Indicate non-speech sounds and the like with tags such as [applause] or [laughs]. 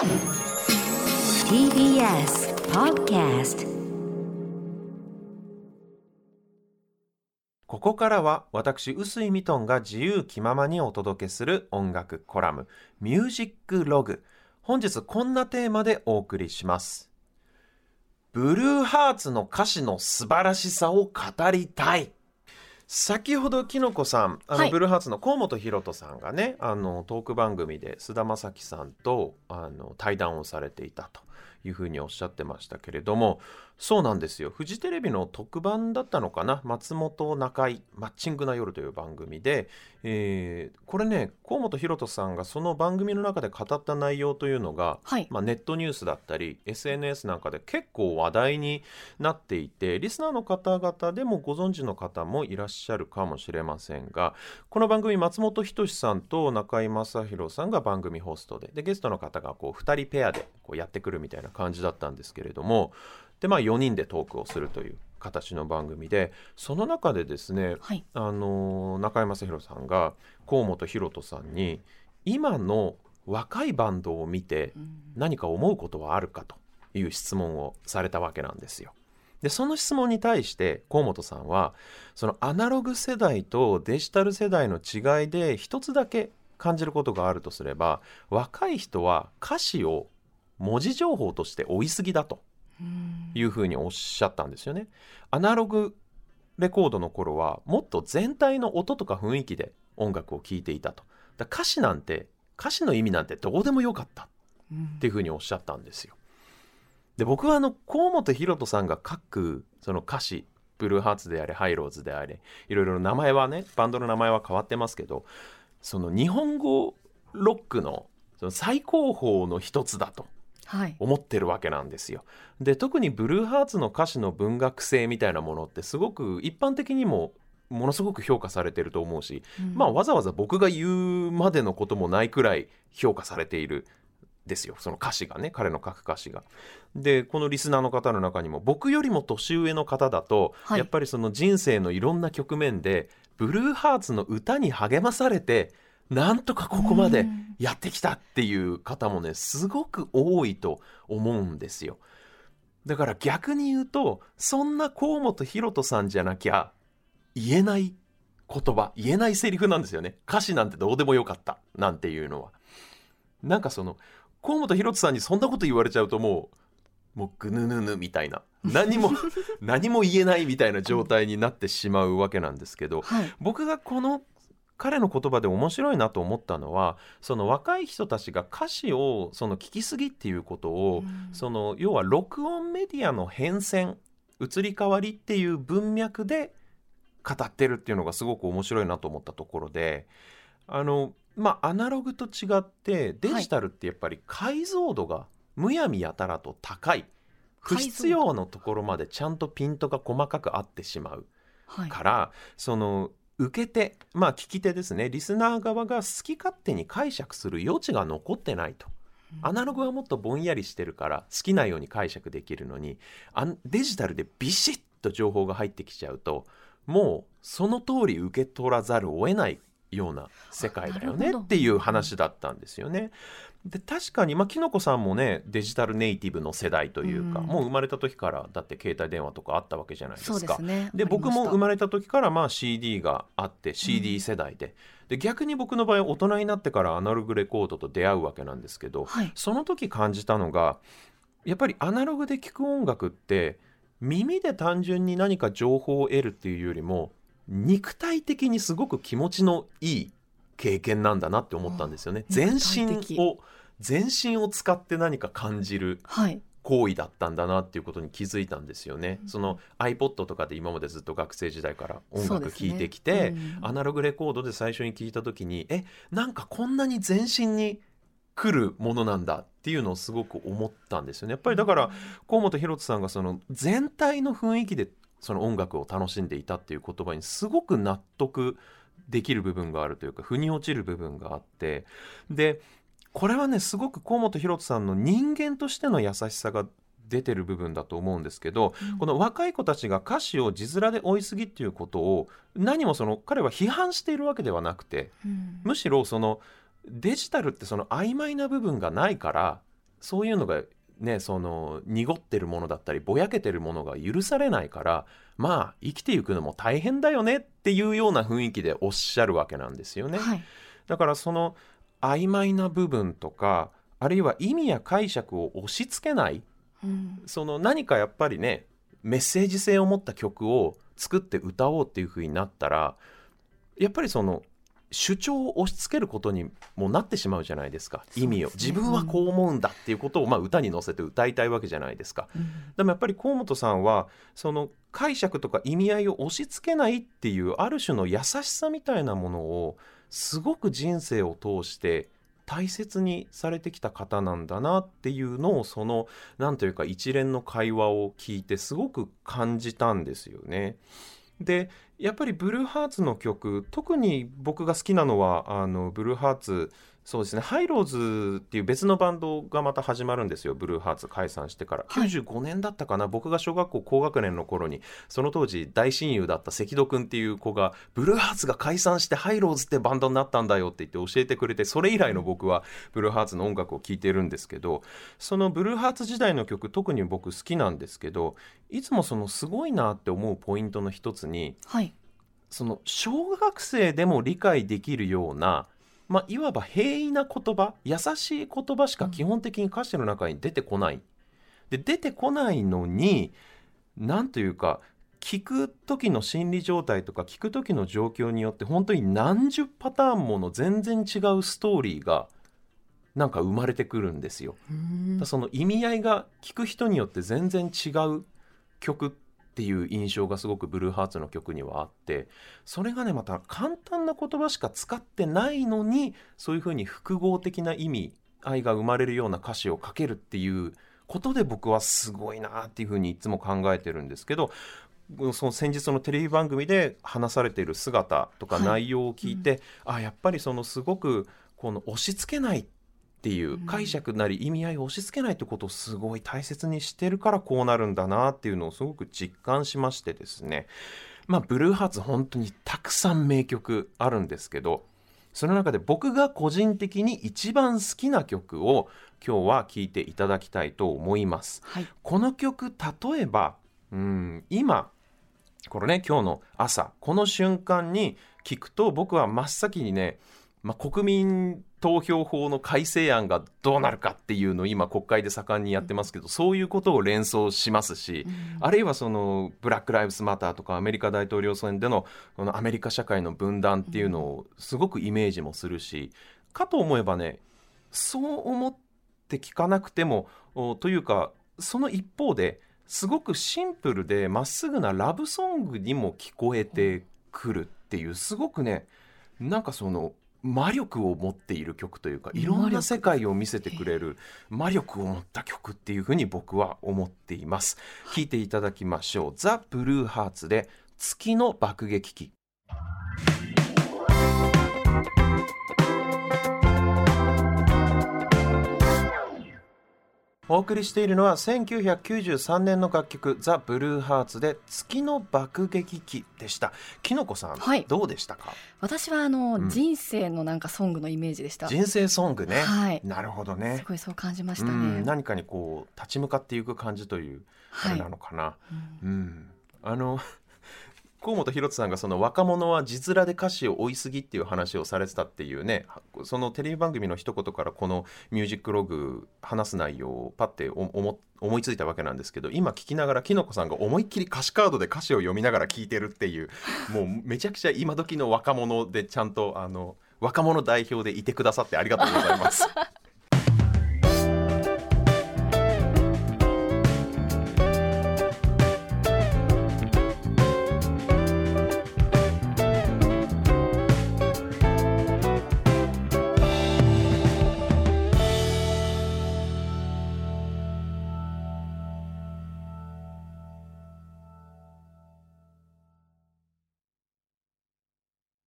TBS Podcast ここからは私臼井ミトンが自由気ままにお届けする音楽コラム「ミュージックログ」本日こんなテーマでお送りします。ブルーハーツの歌詞の素晴らしさを語りたい。先ほどきのこさんあの、はい。ブルーハーツの河本大翔さんがねあのトーク番組で菅田将暉さんとあの対談をされていたというふうにおっしゃってましたけれどもそうなんですよ。フジテレビの特番だったのかな？松本中井マッチングな夜という番組で、えーこれね河本大翔さんがその番組の中で語った内容というのが、はい。まあ、ネットニュースだったり SNS なんかで結構話題になっていてリスナーの方々でもご存知の方もいらっしゃるかもしれませんがこの番組松本人志さんと中居正広さんが番組ホストででゲストの方がこう2人ペアでこうやってくるみたいな感じだったんですけれどもで、まあ、4人でトークをするという形の番組でその中でですねはい。あの中居正広さんが河本大翔さんに今の若いバンドを見て何か思うことはあるかという質問をされたわけなんですよ。でその質問に対して河本さんはそのアナログ世代とデジタル世代の違いで一つだけ感じることがあるとすれば若い人は歌詞を文字情報として追いすぎだというふうにおっしゃったんですよね。アナログレコードの頃はもっと全体の音とか雰囲気で音楽を聴いていたと。だ歌詞なんて歌詞の意味なんてどうでもよかったっていうふうにおっしゃったんですよ。で僕はあの河本大翔さんが書くその歌詞ブルーハーツであれハイローズであれいろいろ名前はねバンドの名前は変わってますけどその日本語ロックのその最高峰の一つだと。思ってるわけなんですよ。で特にブルーハーツの歌詞の文学性みたいなものってすごく一般的にもものすごく評価されてると思うし、まあわざわざ僕が言うまでのこともないくらい評価されているですよその歌詞がね彼の書く歌詞が。でこのリスナーの方の中にも僕よりも年上の方だと、はいやっぱりその人生のいろんな局面でブルーハーツの歌に励まされてなんとかここまでやってきたっていう方もねすごく多いと思うんですよ。だから逆に言うとそんな河本大翔さんじゃなきゃ言えない言葉言えないセリフなんですよね歌詞なんてどうでもよかったなんていうのはなんかその河本大翔さんにそんなこと言われちゃうともうもうぐぬぬぬみたいな何も [laughs] 何も言えないみたいな状態になってしまうわけなんですけどはい。僕がこの彼の言葉で面白いなと思ったのはその若い人たちが歌詞をその聞きすぎっていうことを、その要は録音メディアの変遷移り変わりっていう文脈で語ってるっていうのがすごく面白いなと思ったところであのまあアナログと違ってデジタルってやっぱり解像度がむやみやたらと高い不必要のところまでちゃんとピントが細かく合ってしまう。はい。からその受け手まあ聞き手ですねリスナー側が好き勝手に解釈する余地が残ってないと。アナログはもっとぼんやりしてるから好きなように解釈できるのにデジタルでビシッと情報が入ってきちゃうともうその通り受け取らざるを得ないような世界だよねっていう話だったんですよね。で確かにまあきのこさんもねデジタルネイティブの世代というか、うんもう生まれた時からだって携帯電話とかあったわけじゃないですか。ですね。で僕も生ままれた時からまあ CD があって CD 世代で,、で逆に僕の場合大人になってからアナログレコードと出会うわけなんですけど、はい。その時感じたのがやっぱりアナログで聴く音楽って耳で単純に何か情報を得るっていうよりも肉体的にすごく気持ちのいい経験なんだなって思ったんですよね。全身を全身を使って何か感じるはい。行為だったんだなっていうことに気づいたんですよね。その iPod とかで今までずっと学生時代から音楽聴いてきて、ねうんアナログレコードで最初に聞いた時にえなんかこんなに全身に来るものなんだっていうのをすごく思ったんですよね。やっぱりだから河本大翔さんがその全体の雰囲気でその音楽を楽しんでいたっていう言葉にすごく納得できる部分があるというか腑に落ちる部分があってでこれはねすごく河本大翔さんの人間としての優しさが出てる部分だと思うんですけど、この若い子たちが歌詞を字面で追いすぎっていうことを何もその彼は批判しているわけではなくてうん。むしろそのデジタルってその曖昧な部分がないからそういうのがねその濁ってるものだったりぼやけてるものが許されないからまあ生きていくのも大変だよねっていうような雰囲気でおっしゃるわけなんですよね。はいだからその曖昧な部分とかあるいは意味や解釈を押し付けないうんその何かやっぱりねメッセージ性を持った曲を作って歌おうっていう風になったらやっぱりその主張を押し付けることにもなってしまうじゃないですか意味を、ね自分はこう思うんだっていうことを、まあ、歌に乗せて歌いたいわけじゃないですか。うんでもやっぱり河本さんはその解釈とか意味合いを押し付けないっていうある種の優しさみたいなものをすごく人生を通して大切にされてきた方なんだなっていうのをそのなんというか一連の会話を聞いてすごく感じたんですよね。でやっぱりブルーハーツの曲特に僕が好きなのはあのブルーハーツそうですね。ハイローズっていう別のバンドがまた始まるんですよ。ブルーハーツ解散してから、はい。95年だったかな。僕が小学校高学年の頃にその当時大親友だった関戸君っていう子がブルーハーツが解散してハイローズってバンドになったんだよって言って教えてくれてそれ以来の僕はブルーハーツの音楽を聴いてるんですけどそのブルーハーツ時代の曲特に僕好きなんですけどいつもそのすごいなって思うポイントの一つにはい。その小学生でも理解できるような、まあ、いわば平易な言葉優しい言葉しか基本的に歌詞の中に出てこない。で出てこないのに何というか聞く時の心理状態とか聞く時の状況によって本当に何十パターンもの全然違うストーリーがなんか生まれてくるんですよ。その意味合いが聞く人によって全然違う曲っていう印象がすごくブルーハーツの曲にはあってそれがねまた簡単な言葉しか使ってないのにそういうふうに複合的な意味合いが生まれるような歌詞を書けるっていうことで僕はすごいなっていうふうにいつも考えてるんですけどその先日のテレビ番組で話されている姿とかはい。内容を聞いて、あやっぱりそのすごくこの押し付けないっていううん。解釈なり意味合いを押し付けないってことをすごい大切にしてるからこうなるんだなっていうのをすごく実感しましてですね。まあブルーハーツ本当にたくさん名曲あるんですけどその中で僕が個人的に一番好きな曲を今日は聴いていただきたいと思います。はい。この曲例えばうん今これね今日の朝この瞬間に聞くと僕は真っ先にね、まあ、国民投票法の改正案がどうなるかっていうのを今国会で盛んにやってますけどそういうことを連想しますし、あるいはそのブラック・ライブズ・マターとかアメリカ大統領選でのこのアメリカ社会の分断っていうのをすごくイメージもするしかと思えばねそう思って聞かなくてもおというかその一方ですごくシンプルでまっすぐなラブソングにも聞こえてくるっていうすごくねなんかその魔力を持っている曲というかいろんな世界を見せてくれる魔力を持った曲っていうふうに僕は思っています。聴いていただきましょう。ザ・ブルーハーツで月の爆撃機。お送りしているのは1993年の楽曲「ザ・ブルーハーツ」で「月の爆撃機」でした。きのこさん、はい。どうでしたか？私はあの、うん。人生のなんかソングのイメージでした。人生ソングね、はい。なるほどすねごいそう感じましうたね。ん。何かにこう立ち向かっていく感じというあはいれなのかな、うんうん、あの河本大翔さんがその若者は字面で歌詞を追いすぎっていう話をされてたっていうねそのテレビ番組の一言からこのミュージックログ話す内容をパッて思思いついたわけなんですけど今聞きながらきのこさんが思いっきり歌詞カードで歌詞を読みながら聞いてるっていうもうめちゃくちゃ今時の若者でちゃんとあの若者代表でいてくださってありがとうございます。